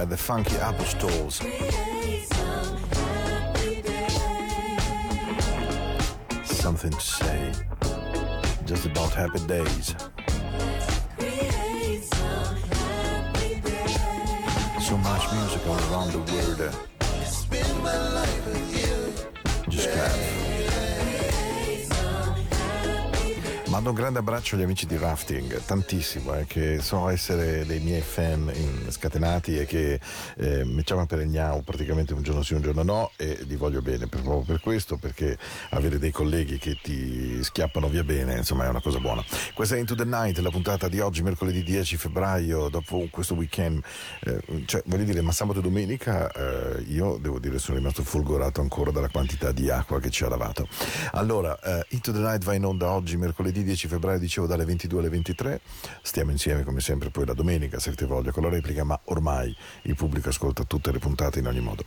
at the Funky Apple Stores. Something to say. Just about happy days. So much music all around the world. Just clap. Mando un grande abbraccio agli amici di Rafting, tantissimo, eh, che so essere dei miei fan scatenati e che eh, mi chiamano per il gnau praticamente un giorno sì, un giorno no e li voglio bene per- proprio per questo, perché avere dei colleghi che ti schiappano via bene, insomma, è una cosa buona. Questa è Into the Night, la puntata di oggi, mercoledì 10 febbraio, dopo questo weekend, eh, cioè voglio dire, ma sabato e domenica eh, io devo dire sono rimasto folgorato ancora dalla quantità di acqua che ci ha lavato. Allora, eh, Into the Night va in onda oggi, mercoledì 10 febbraio, dicevo dalle 22 alle 23. Stiamo insieme come sempre poi la domenica, se avete voglia, con la replica, ma ormai il pubblico ascolta tutte le puntate in ogni modo.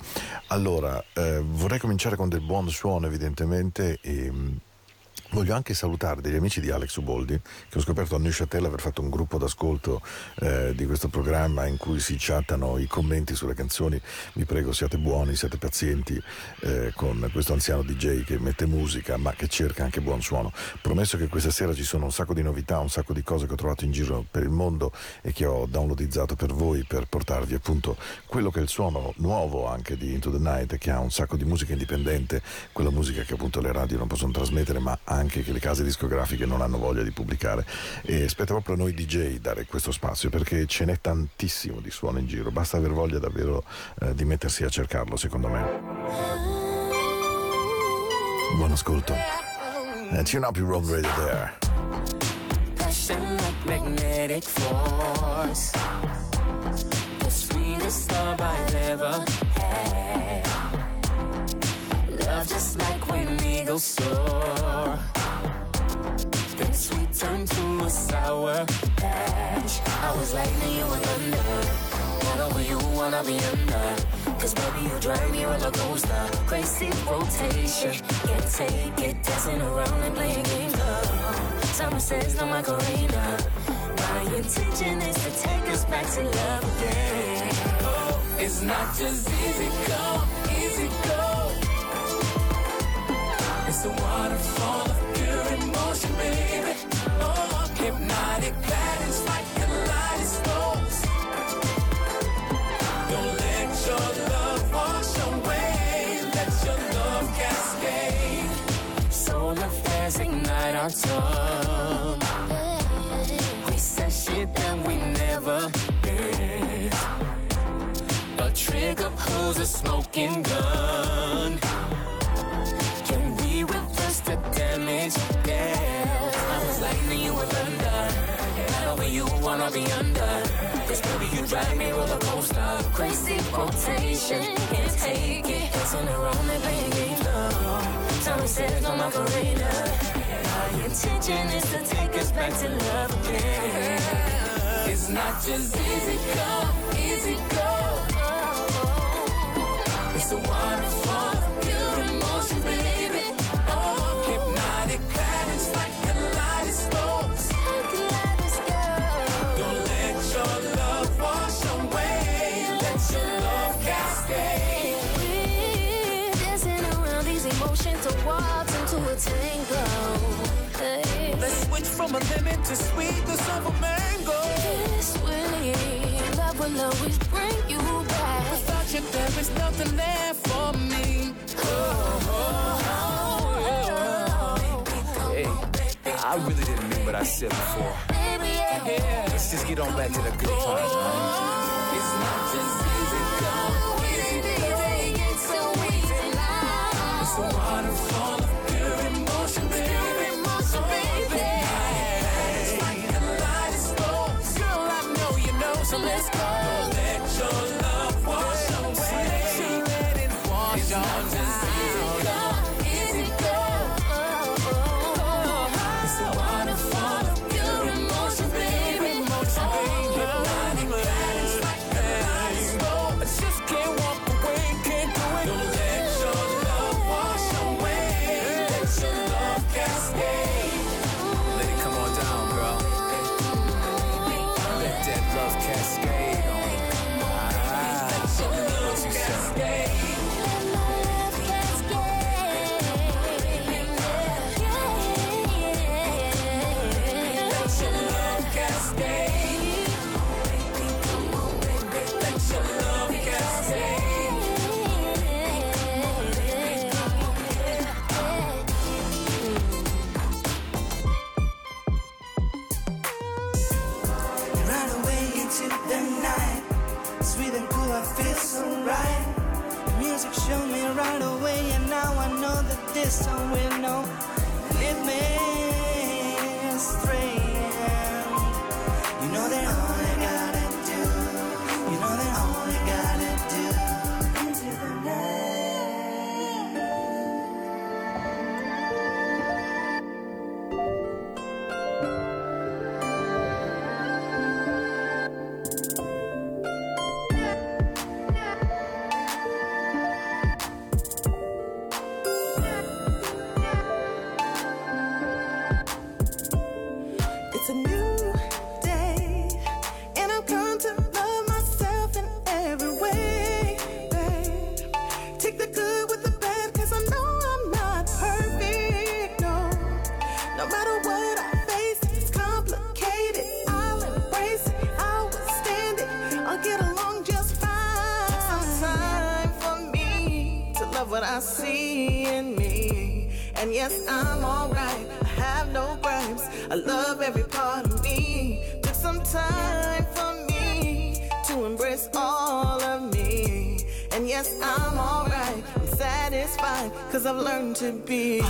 Allora, eh, vorrei cominciare con del buon suono, evidentemente. E, mh, Voglio anche salutare degli amici di Alex Uboldi, che ho scoperto a Neuchâtel aver fatto un gruppo d'ascolto eh, di questo programma in cui si chattano i commenti sulle canzoni. Vi prego, siate buoni, siate pazienti eh, con questo anziano DJ che mette musica ma che cerca anche buon suono. Promesso che questa sera ci sono un sacco di novità, un sacco di cose che ho trovato in giro per il mondo e che ho downloadizzato per voi per portarvi appunto quello che è il suono nuovo anche di Into the Night, che ha un sacco di musica indipendente, quella musica che appunto le radio non possono trasmettere ma anche che le case discografiche non hanno voglia di pubblicare. E spetta proprio a noi DJ dare questo spazio perché ce n'è tantissimo di suono in giro, basta aver voglia davvero eh, di mettersi a cercarlo secondo me. Buon ascolto. Uh, tune up your own radio there. Passion like magnetic force. The sweetest love I've ever had. Love just like when eagles soar. Then sweet turn to a sour patch. I was lightning, you were thunder. Over you, wanna be under. Cause baby, you drive me roller coaster. Crazy rotation. Can't take it, dancing around and playing games. Love. Summer says no Macarena. My intention is to take us back to love again. Oh, it's not just easy come, a waterfall of pure emotion, baby. Oh, hypnotic patterns like kaleidoscopes. Don't let your love wash away. Let your love cascade. Solar flares ignite our tongue. We said shit that we never did. A trigger pulls a smoking gun. The damage? Yeah. I was lightning, you were thunder. Not over you, wanna be under. Cause baby, you drive me roller coaster. Crazy rotation, can't take it. Dancing around and playing games, love. Time says no Macarena. My intention is to take us back to love again. It's not just easy come, easy go. It's a waterfall from a lemon to sweetness of a mango. This way, love will always bring you back. Without you, there is nothing there for me. Hey, I really didn't mean what I said before. Baby, yeah. Let's just get on back to the good times, man. It's not just go. Somewhere. when learn to be.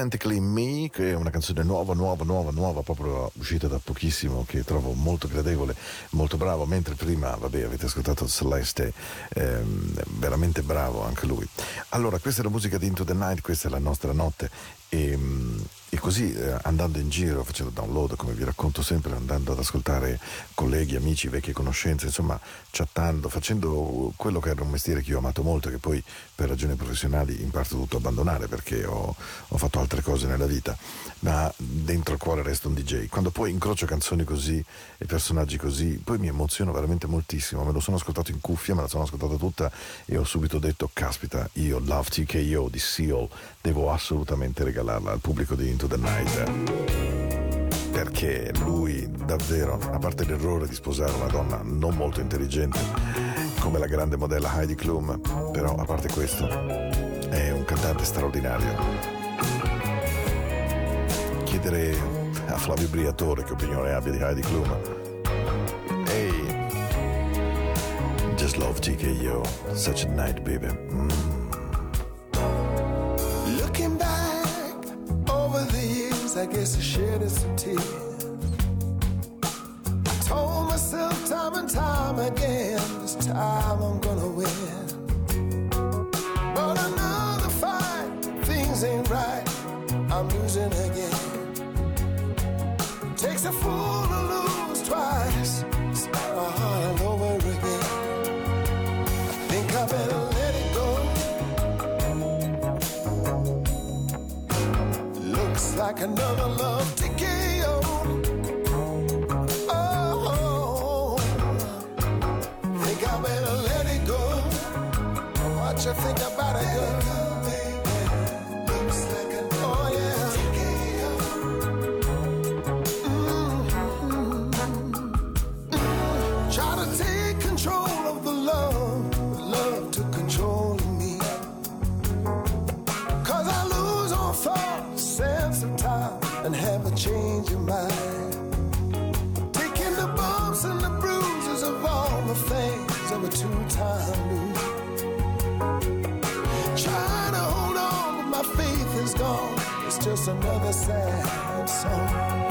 Authentically Me, che è una canzone nuova, nuova, nuova, nuova, proprio uscita da pochissimo, che trovo molto gradevole, molto bravo, mentre prima, vabbè, avete ascoltato Celeste, ehm, veramente bravo anche lui. Allora, questa è la musica di Into the Night, questa è la nostra notte e, e così eh, andando in giro, facendo download, come vi racconto sempre, andando ad ascoltare colleghi, amici, vecchie conoscenze, insomma, chattando, facendo quello che era un mestiere che io ho amato molto che poi per ragioni professionali in parte ho dovuto abbandonare perché ho, ho fatto altre cose nella vita, ma dentro il cuore resta un DJ. Quando poi incrocio canzoni così e personaggi così, poi mi emoziono veramente moltissimo, me lo sono ascoltato in cuffia, me la sono ascoltata tutta e ho subito detto, caspita, io Love TKO di Seal devo assolutamente regalarla al pubblico di Into the Night perché lui davvero, a parte l'errore di sposare una donna non molto intelligente come la grande modella Heidi Klum, però a parte questo è un cantante straordinario. Chiedere a Flavio Briatore che opinione abbia di Heidi Klum. Ehi, just love TKO, such a night baby. Mm. I guess I shed some tears. I told myself time and time again, this time I'm gonna win. But another fight, things ain't right, I'm losing again. Takes a fool like another love another sad song.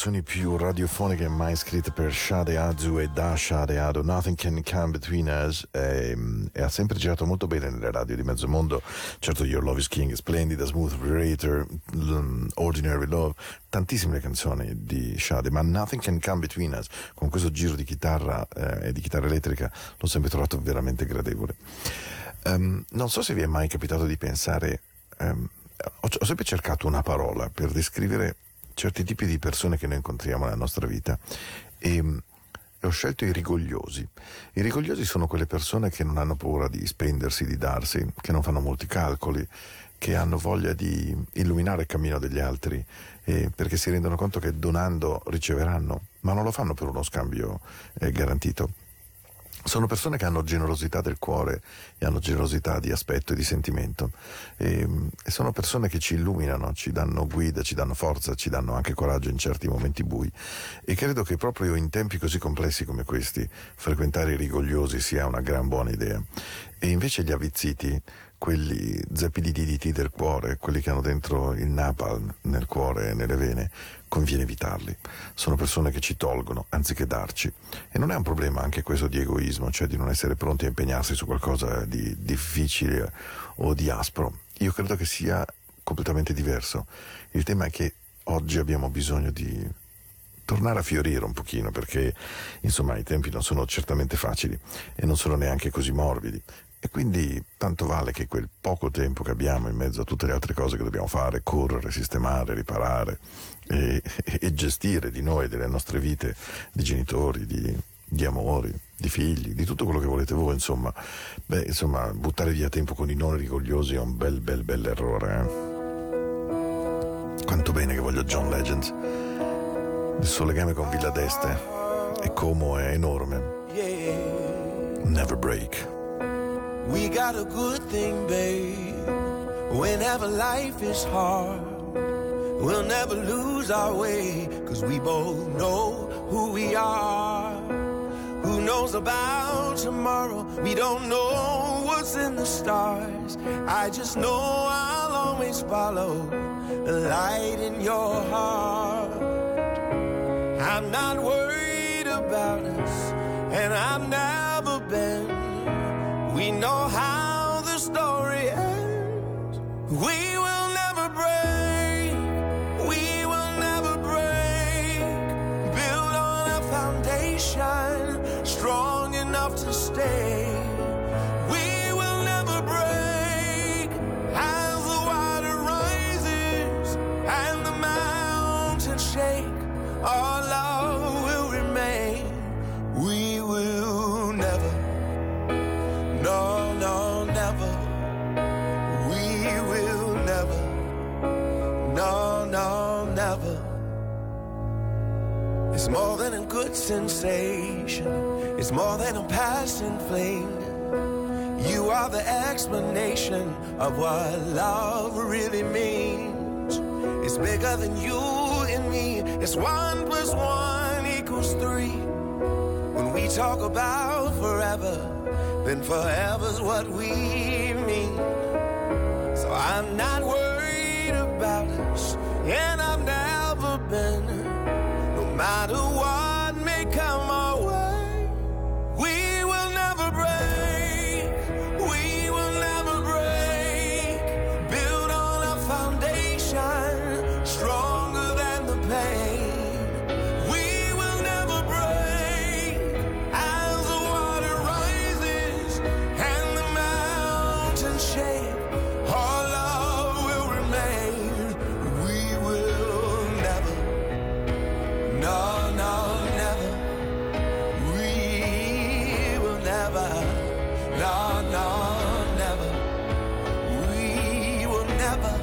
Canzoni più radiofoniche mai scritte per Shade Azu e da Shade Ado, Nothing Can Come Between Us, e, e, ha sempre girato molto bene nelle radio di mezzo mondo. Certo, Your Love is King, Splendida, Smooth Operator, Ordinary Love, tantissime canzoni di Shade, ma Nothing Can Come Between Us, con questo giro di chitarra eh, e di chitarra elettrica, l'ho sempre trovato veramente gradevole. Um, non so se vi è mai capitato di pensare, um, ho, ho sempre cercato una parola per descrivere certi tipi di persone che noi incontriamo nella nostra vita e, ho scelto i rigogliosi. I rigogliosi sono quelle persone che non hanno paura di spendersi, di darsi, che non fanno molti calcoli, che hanno voglia di illuminare il cammino degli altri, eh, perché si rendono conto che donando riceveranno, ma non lo fanno per uno scambio eh, garantito. Sono persone che hanno generosità del cuore e hanno generosità di aspetto e di sentimento. E, e, sono persone che ci illuminano, ci danno guida, ci danno forza, ci danno anche coraggio in certi momenti bui. E credo che proprio in tempi così complessi come questi frequentare i rigogliosi sia una gran buona idea. E invece gli avvizziti quelli zepididiti del cuore, quelli che hanno dentro il napalm nel cuore e nelle vene, conviene evitarli. Sono persone che ci tolgono anziché darci. E non è un problema anche questo di egoismo, cioè di non essere pronti a impegnarsi su qualcosa di difficile o di aspro. Io credo che sia completamente diverso. Il tema è che oggi abbiamo bisogno di tornare a fiorire un pochino perché insomma i tempi non sono certamente facili e non sono neanche così morbidi e quindi tanto vale che quel poco tempo che abbiamo in mezzo a tutte le altre cose che dobbiamo fare, correre, sistemare, riparare e, e gestire di noi, delle nostre vite, di genitori, di, di amori, di figli, di tutto quello che volete voi, insomma, beh, insomma, buttare via tempo con i non rigogliosi è un bel, bel, bel errore. Eh? Quanto bene che voglio John Legend. Il suo legame con Villa d'Este e Como è enorme. Never break. We got a good thing, babe. Whenever life is hard, we'll never lose our way. Cause we both know who we are. Who knows about tomorrow? We don't know what's in the stars. I just know I'll always follow the light in your heart. I'm not worried about us, and I've never been. We know how the story ends. We more than a good sensation. It's more than a passing flame. You are the explanation of what love really means. It's bigger than you and me. It's one plus one equals three. When we talk about forever, then forever's what we mean. So I'm not worried about us, and I've never been not a while forever.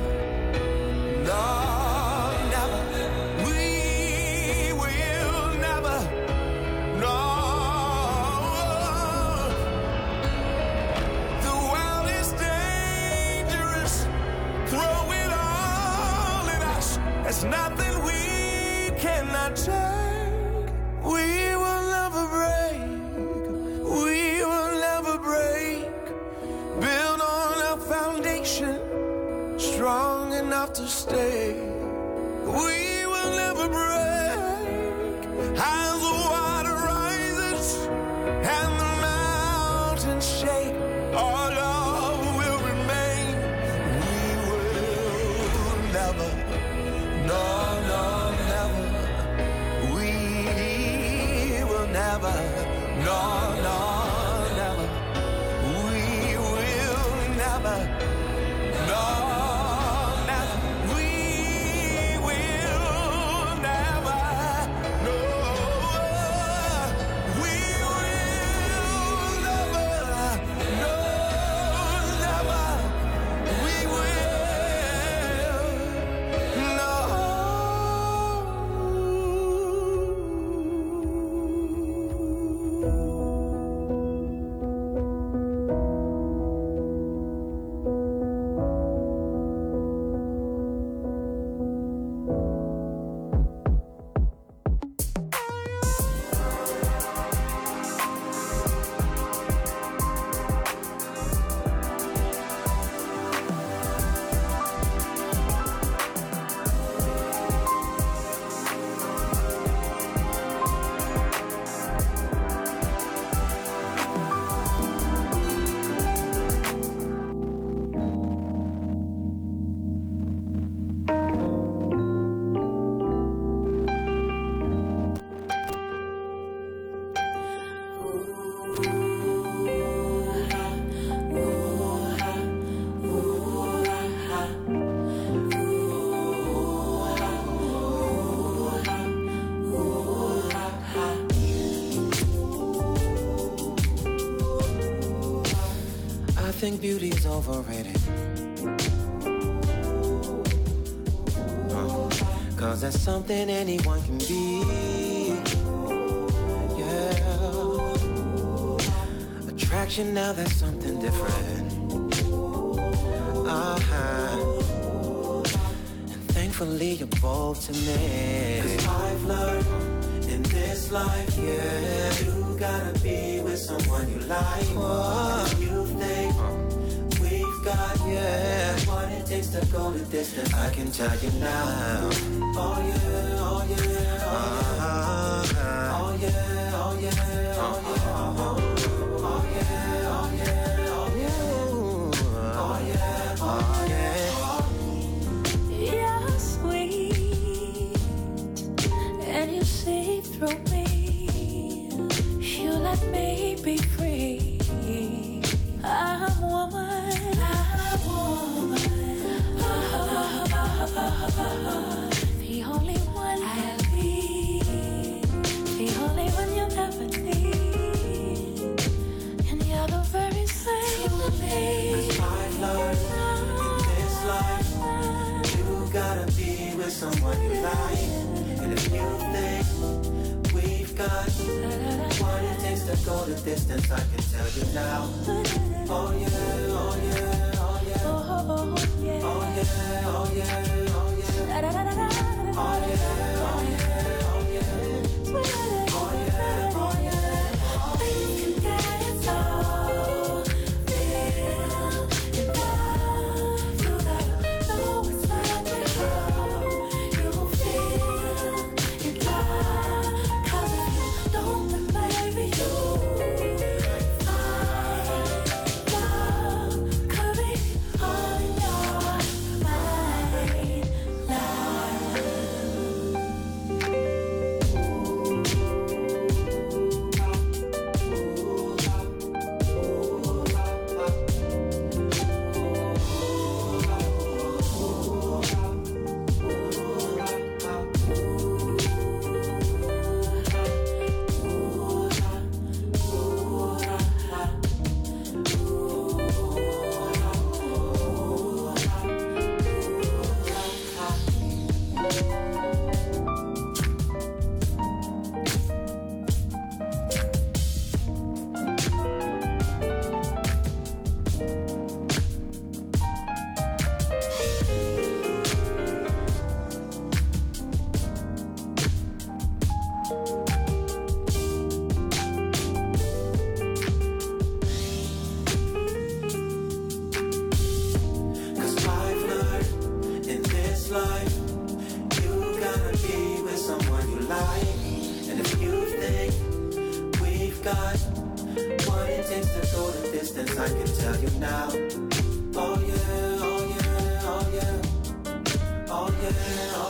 Think beauty's overrated. Cause that's something anyone can be. Yeah. Attraction, now that's something different. Uh-huh. And thankfully you're both to me. Cause I've learned in this life, yeah. You gotta be with someone you like. We've yeah. What it takes to go the distance, I can tell you now. Oh yeah, with you like. And if you think we've got what it takes to go the distance, I can tell you now. Oh yeah, oh yeah, oh yeah. Oh, yeah. Oh yeah, oh yeah, oh yeah. Oh yeah, oh, this life. You gotta be with someone you like. And if you think we've got What it takes to go the distance I can tell you now. Oh yeah, oh yeah, oh yeah. Oh yeah, oh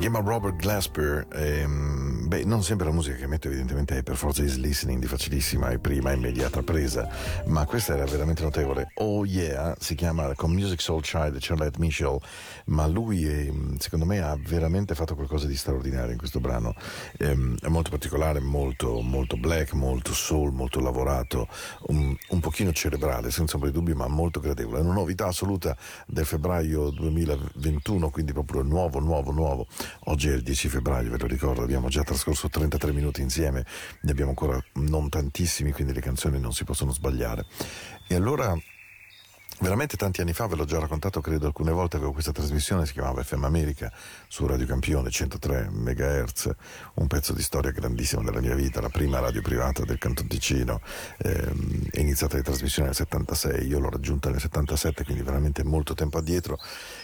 Si chiama Robert Glasper. ehm, beh, non sempre la musica che metto evidentemente è per forza di listening di facilissima e prima immediata presa, ma questa era veramente notevole. Oh yeah, si chiama con Music Soul Child Charlotte Mitchell, ma lui è, secondo me ha veramente fatto qualcosa di straordinario in questo brano. Ehm, è molto particolare, molto, molto black, molto soul, molto lavorato, un, un pochino cerebrale, senza ombra di dubbio, ma molto gradevole. È una novità assoluta del febbraio 2021, quindi proprio nuovo, nuovo, nuovo. Oggi è il 10 febbraio, ve lo ricordo, abbiamo già trascorso 33 minuti insieme, ne abbiamo ancora non tantissimi, quindi le canzoni non si possono sbagliare. E allora Veramente tanti anni fa, ve l'ho già raccontato, credo alcune volte, avevo questa trasmissione, si chiamava FM America, su Radio Campione, 103 MHz, un pezzo di storia grandissimo della mia vita, la prima radio privata del Canton Ticino, ehm, è iniziata la trasmissione nel 76, io l'ho raggiunta nel 77, quindi veramente molto tempo addietro,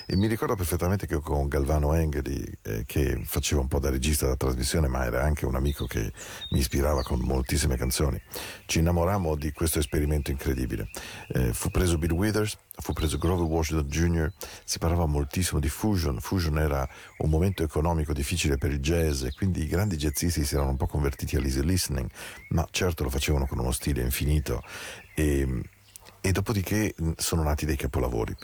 e mi ricordo perfettamente che con Galvano Engheli, eh, che faceva un po' da regista della trasmissione, ma era anche un amico che mi ispirava con moltissime canzoni, ci innamorammo di questo esperimento incredibile. Eh, fu preso Bill Withers, fu preso Grover Washington Jr., si parlava moltissimo di fusion, fusion era un momento economico difficile per il jazz e quindi i grandi jazzisti si erano un po' convertiti all'easy listening, ma certo lo facevano con uno stile infinito e, e dopodiché sono nati dei capolavori.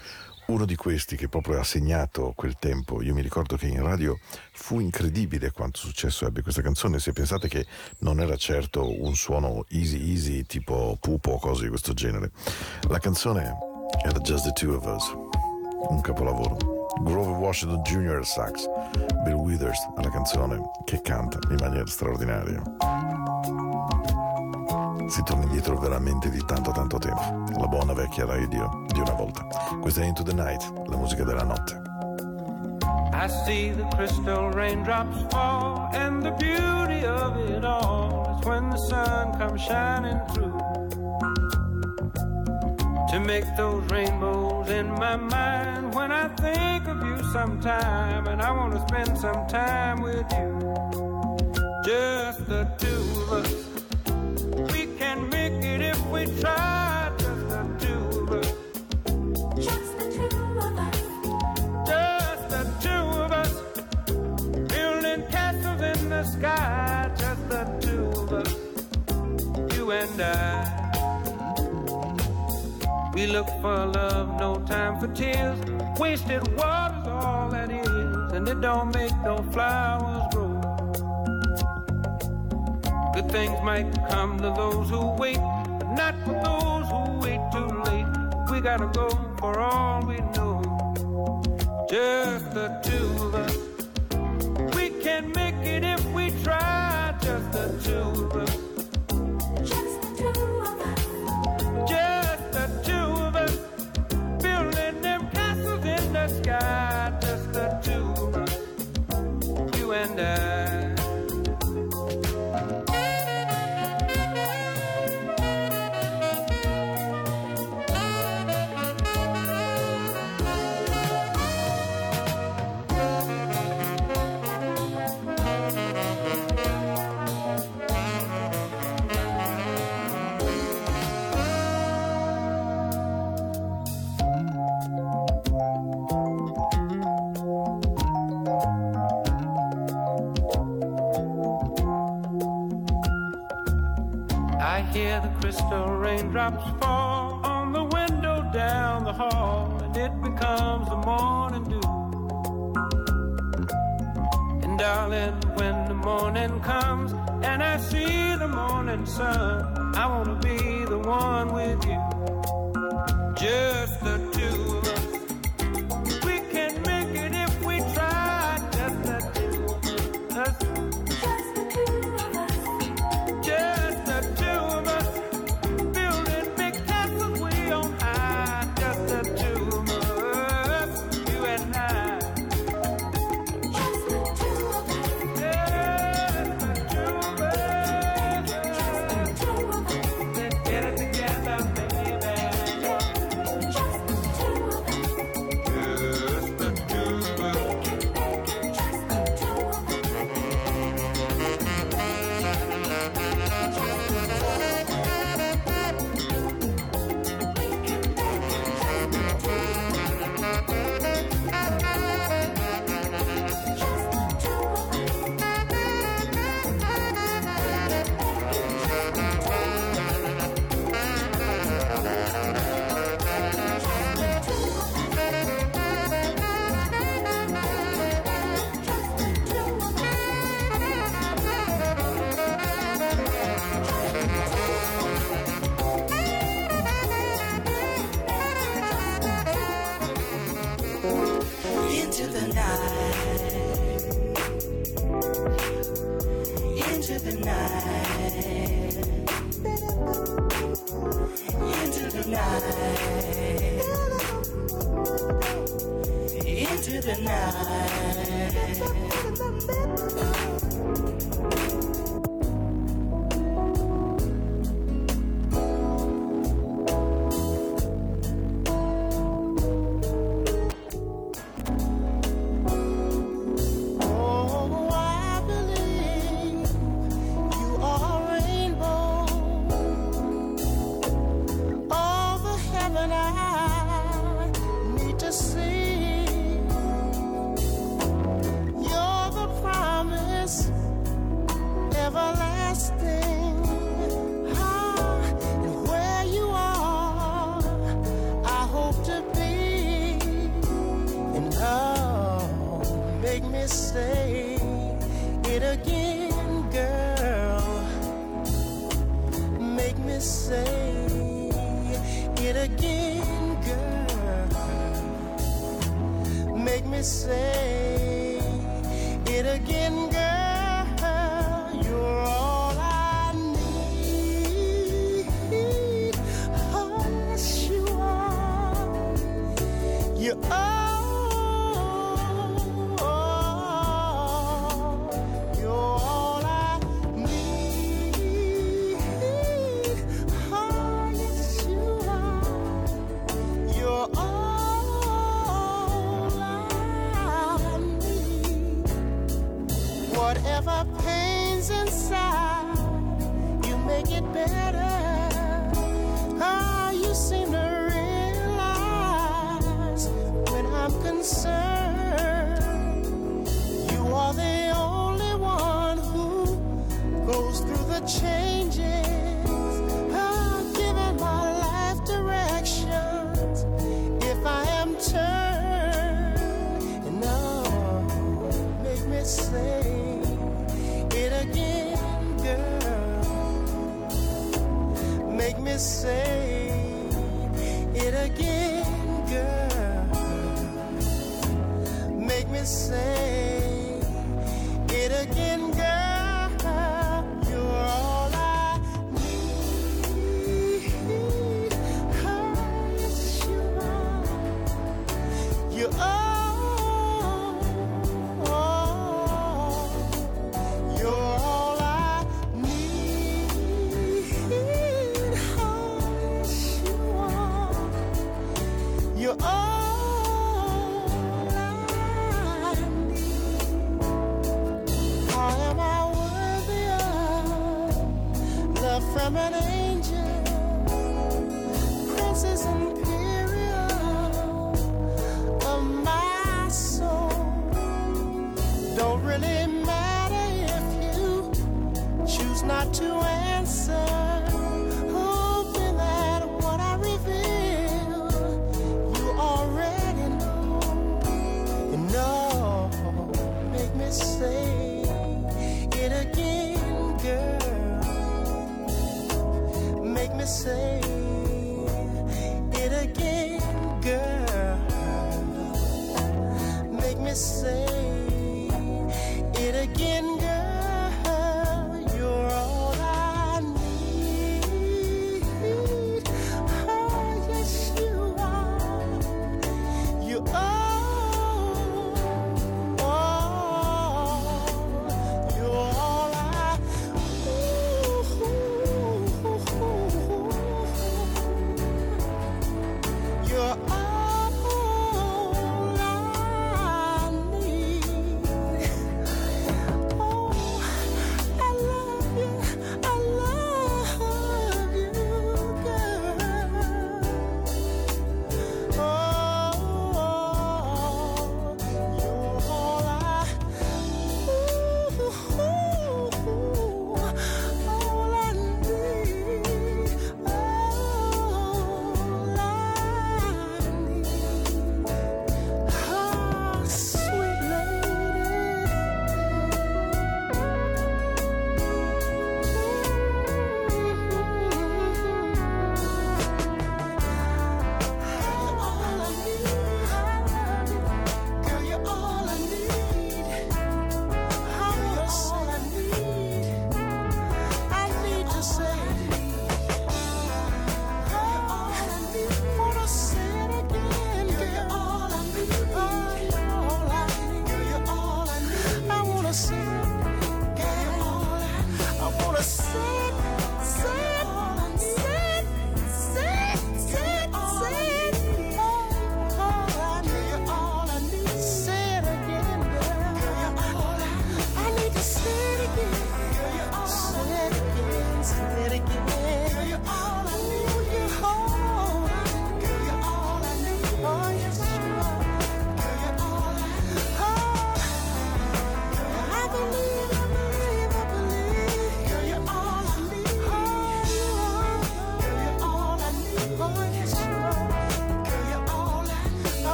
Uno di questi che proprio ha segnato quel tempo, io mi ricordo che in radio fu incredibile quanto successo ebbe questa canzone, se pensate che non era certo un suono easy easy tipo pupo o cose di questo genere. La canzone era Just the Two of Us, un capolavoro. Grover Washington Jr. al sax, Bill Withers alla canzone che canta in maniera straordinaria. Si torna indietro veramente di tanto tanto tempo. La buona vecchia radio di una volta. Questa è Into the Night, la musica della notte. I see the crystal raindrops fall, and the beauty of it all is when the sun comes shining through. To make those rainbows in my mind when I think of you sometime, and I want to spend some time with you. Just the two of us. We can make it if we try, just the two of us. Just the two of us. Just the two of us, building castles in the sky. Just the two of us, you and I. We look for love, no time for tears. Wasted water's all that is, and it don't make no flowers grow. Good things might come to those who wait, but not for those who wait too late. We gotta go for all we know just the two of us. We can make it if we try, just the two of us. Just the two of us. Just the two of us. Building them castles in the sky, raindrops fall on the window down the hall, and it becomes the morning dew. And darling, when the morning comes and I see the morning sun,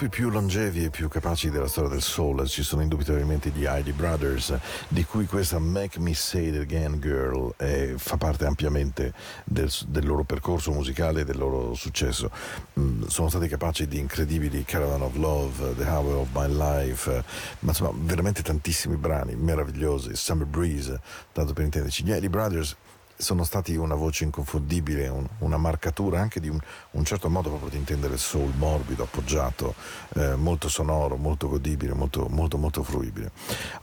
gruppi più longevi e più capaci della storia del soul ci sono indubitabilmente gli Heidi Brothers, di cui questa Make Me Say It Again Girl eh, fa parte ampiamente del, del loro percorso musicale e del loro successo. Mm, sono stati capaci di incredibili Caravan of Love, The Hour of My Life, eh, ma insomma veramente tantissimi brani meravigliosi, Summer Breeze, tanto per intenderci. Gli Heidi Brothers sono stati una voce inconfondibile, un- una marcatura anche di un, un certo modo proprio di intendere il soul morbido, appoggiato, eh, molto sonoro, molto godibile, molto, molto, molto fruibile.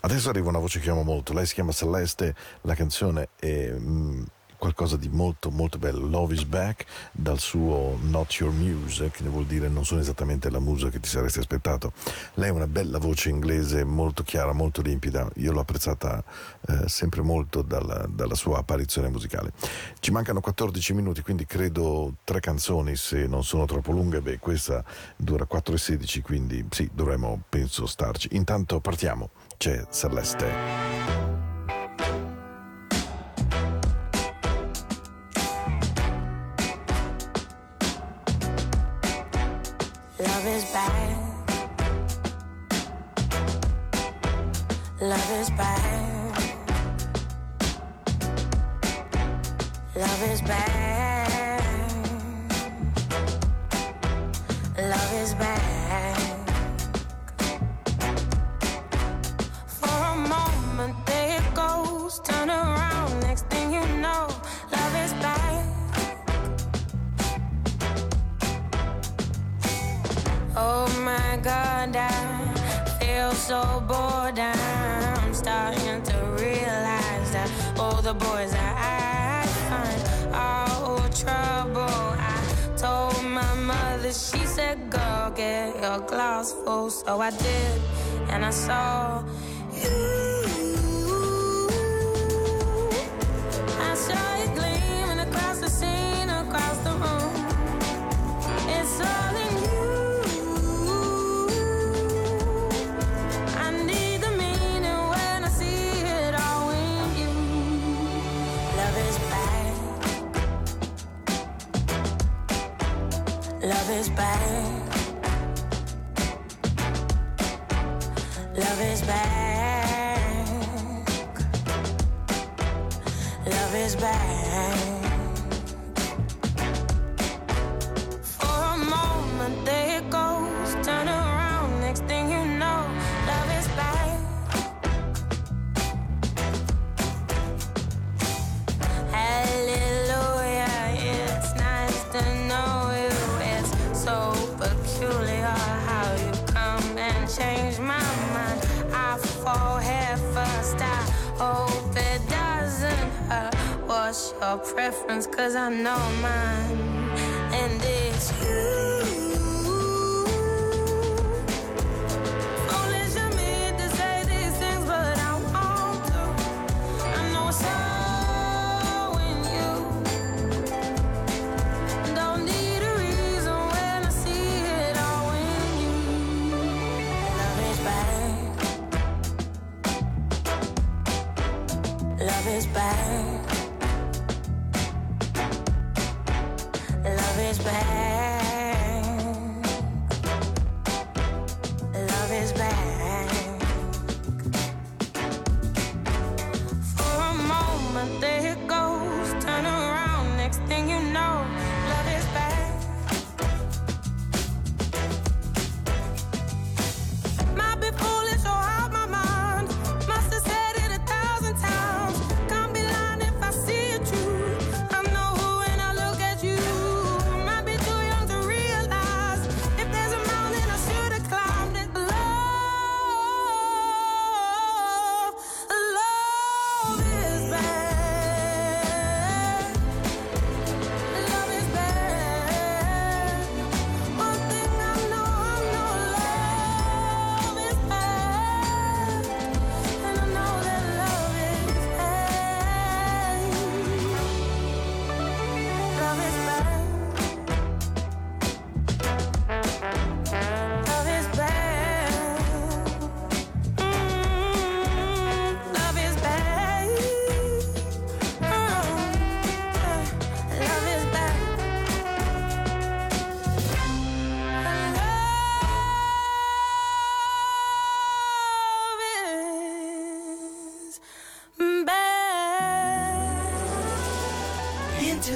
Adesso arriva una voce che amo molto, lei si chiama Celeste, la canzone è mm, qualcosa di molto molto bello, Love is Back, dal suo Not Your Muse, che vuol dire non sono esattamente la musa che ti saresti aspettato. Lei ha una bella voce inglese molto chiara, molto limpida, io l'ho apprezzata eh, sempre molto dalla, dalla sua apparizione musicale. Ci mancano 14 minuti, quindi credo tre canzoni, se non sono troppo lunghe, beh questa dura 4 e 16, quindi sì, dovremmo penso starci. Intanto partiamo, c'è Celeste. So bored. I'm starting to realize that all the boys that I find are all trouble. I told my mother, she said, Girl, get your glass full. So I did, and I saw you. I saw Love is bad. Love is bad. Love is bad. I know mine,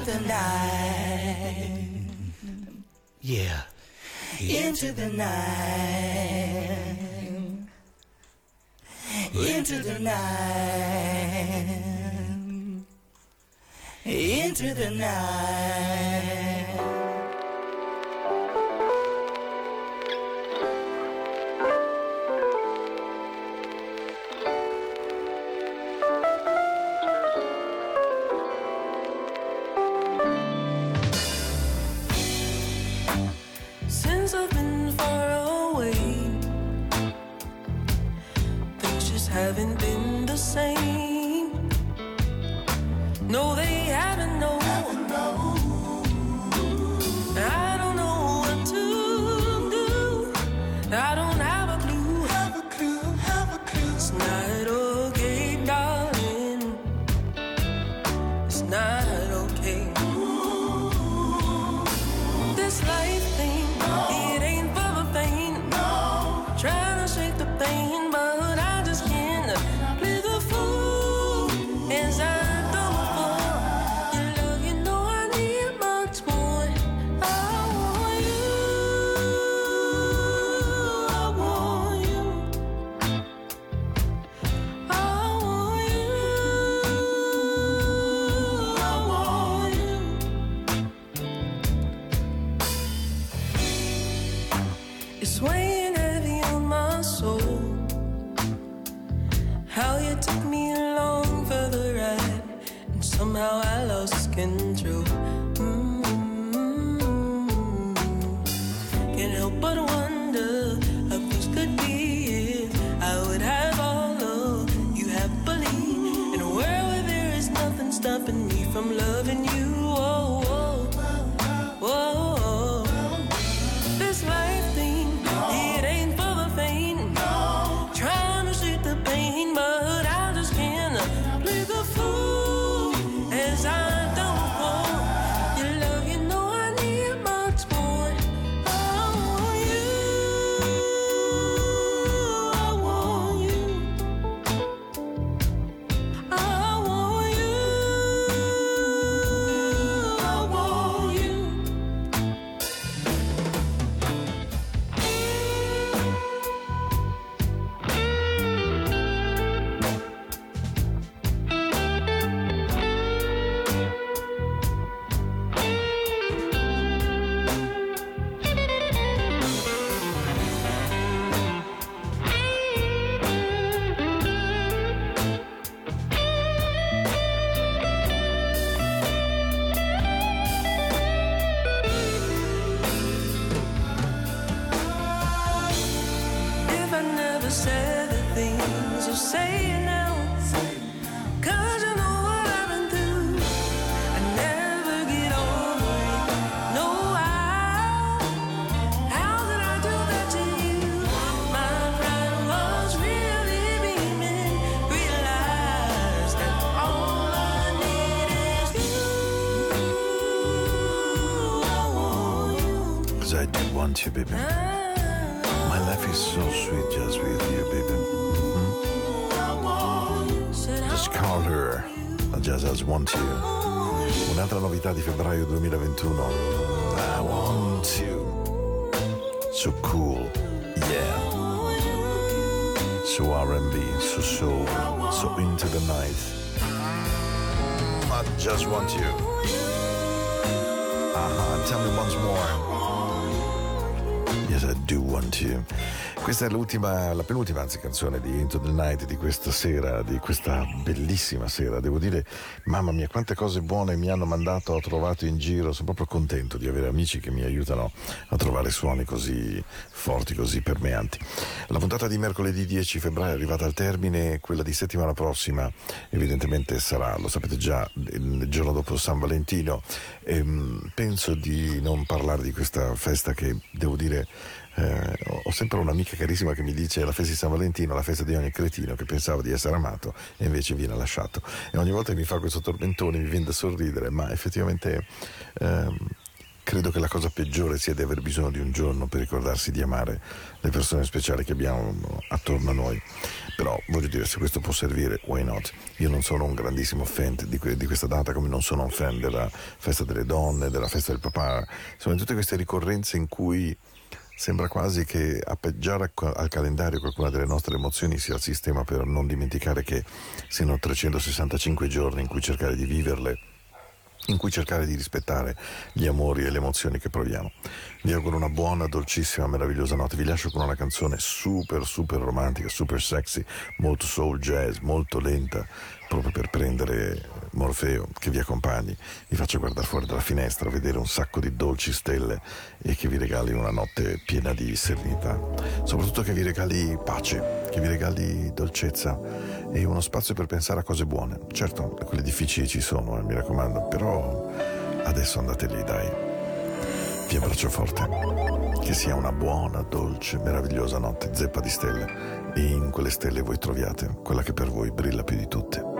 the night. Yeah. yeah. Into the night. Into the night. Into the night. not okay. This life. Want you, baby. My life is so sweet just with you, baby. Mhm. Just call her. I just, just want you. Un'altra novità di febbraio 2021. I want you. So cool. Yeah. So R&B, so soul, so into the night. I just want you. Uh-huh. Tell me once more. You. Questa è l'ultima, la penultima anzi canzone di Into the Night di questa sera, di questa bellissima sera. Devo dire, mamma mia, quante cose buone mi hanno mandato, ho trovato in giro. Sono proprio contento di avere amici che mi aiutano a trovare suoni così forti, così permeanti. La puntata di mercoledì 10 febbraio è arrivata al termine, quella di settimana prossima evidentemente sarà, lo sapete già, il giorno dopo San Valentino. Ehm, penso di non parlare di questa festa che devo dire eh, ho sempre un'amica carissima che mi dice la festa di San Valentino, la festa di ogni cretino che pensava di essere amato e invece viene lasciato. E ogni volta che mi fa questo tormentone mi viene da sorridere, ma effettivamente ehm, credo che la cosa peggiore sia di aver bisogno di un giorno per ricordarsi di amare le persone speciali che abbiamo attorno a noi. Però voglio dire, se questo può servire, why not? Io non sono un grandissimo fan di, que- di questa data, come non sono un fan della festa delle donne, della festa del papà. Sono tutte queste ricorrenze in cui Sembra quasi che appeggiare al calendario qualcuna delle nostre emozioni sia il sistema per non dimenticare che siano 365 giorni in cui cercare di viverle, in cui cercare di rispettare gli amori e le emozioni che proviamo. Vi auguro una buona, dolcissima, meravigliosa notte. Vi lascio con una canzone super, super romantica, super sexy, molto soul jazz, molto lenta, proprio per prendere Morfeo che vi accompagni, vi faccia guardare fuori dalla finestra, vedere un sacco di dolci stelle e che vi regali una notte piena di serenità. Soprattutto che vi regali pace, che vi regali dolcezza e uno spazio per pensare a cose buone. Certo, quelle difficili ci sono, eh, mi raccomando, però adesso andate lì, dai. Vi abbraccio forte. Che sia una buona, dolce, meravigliosa notte, zeppa di stelle. E in quelle stelle voi troviate quella che per voi brilla più di tutte.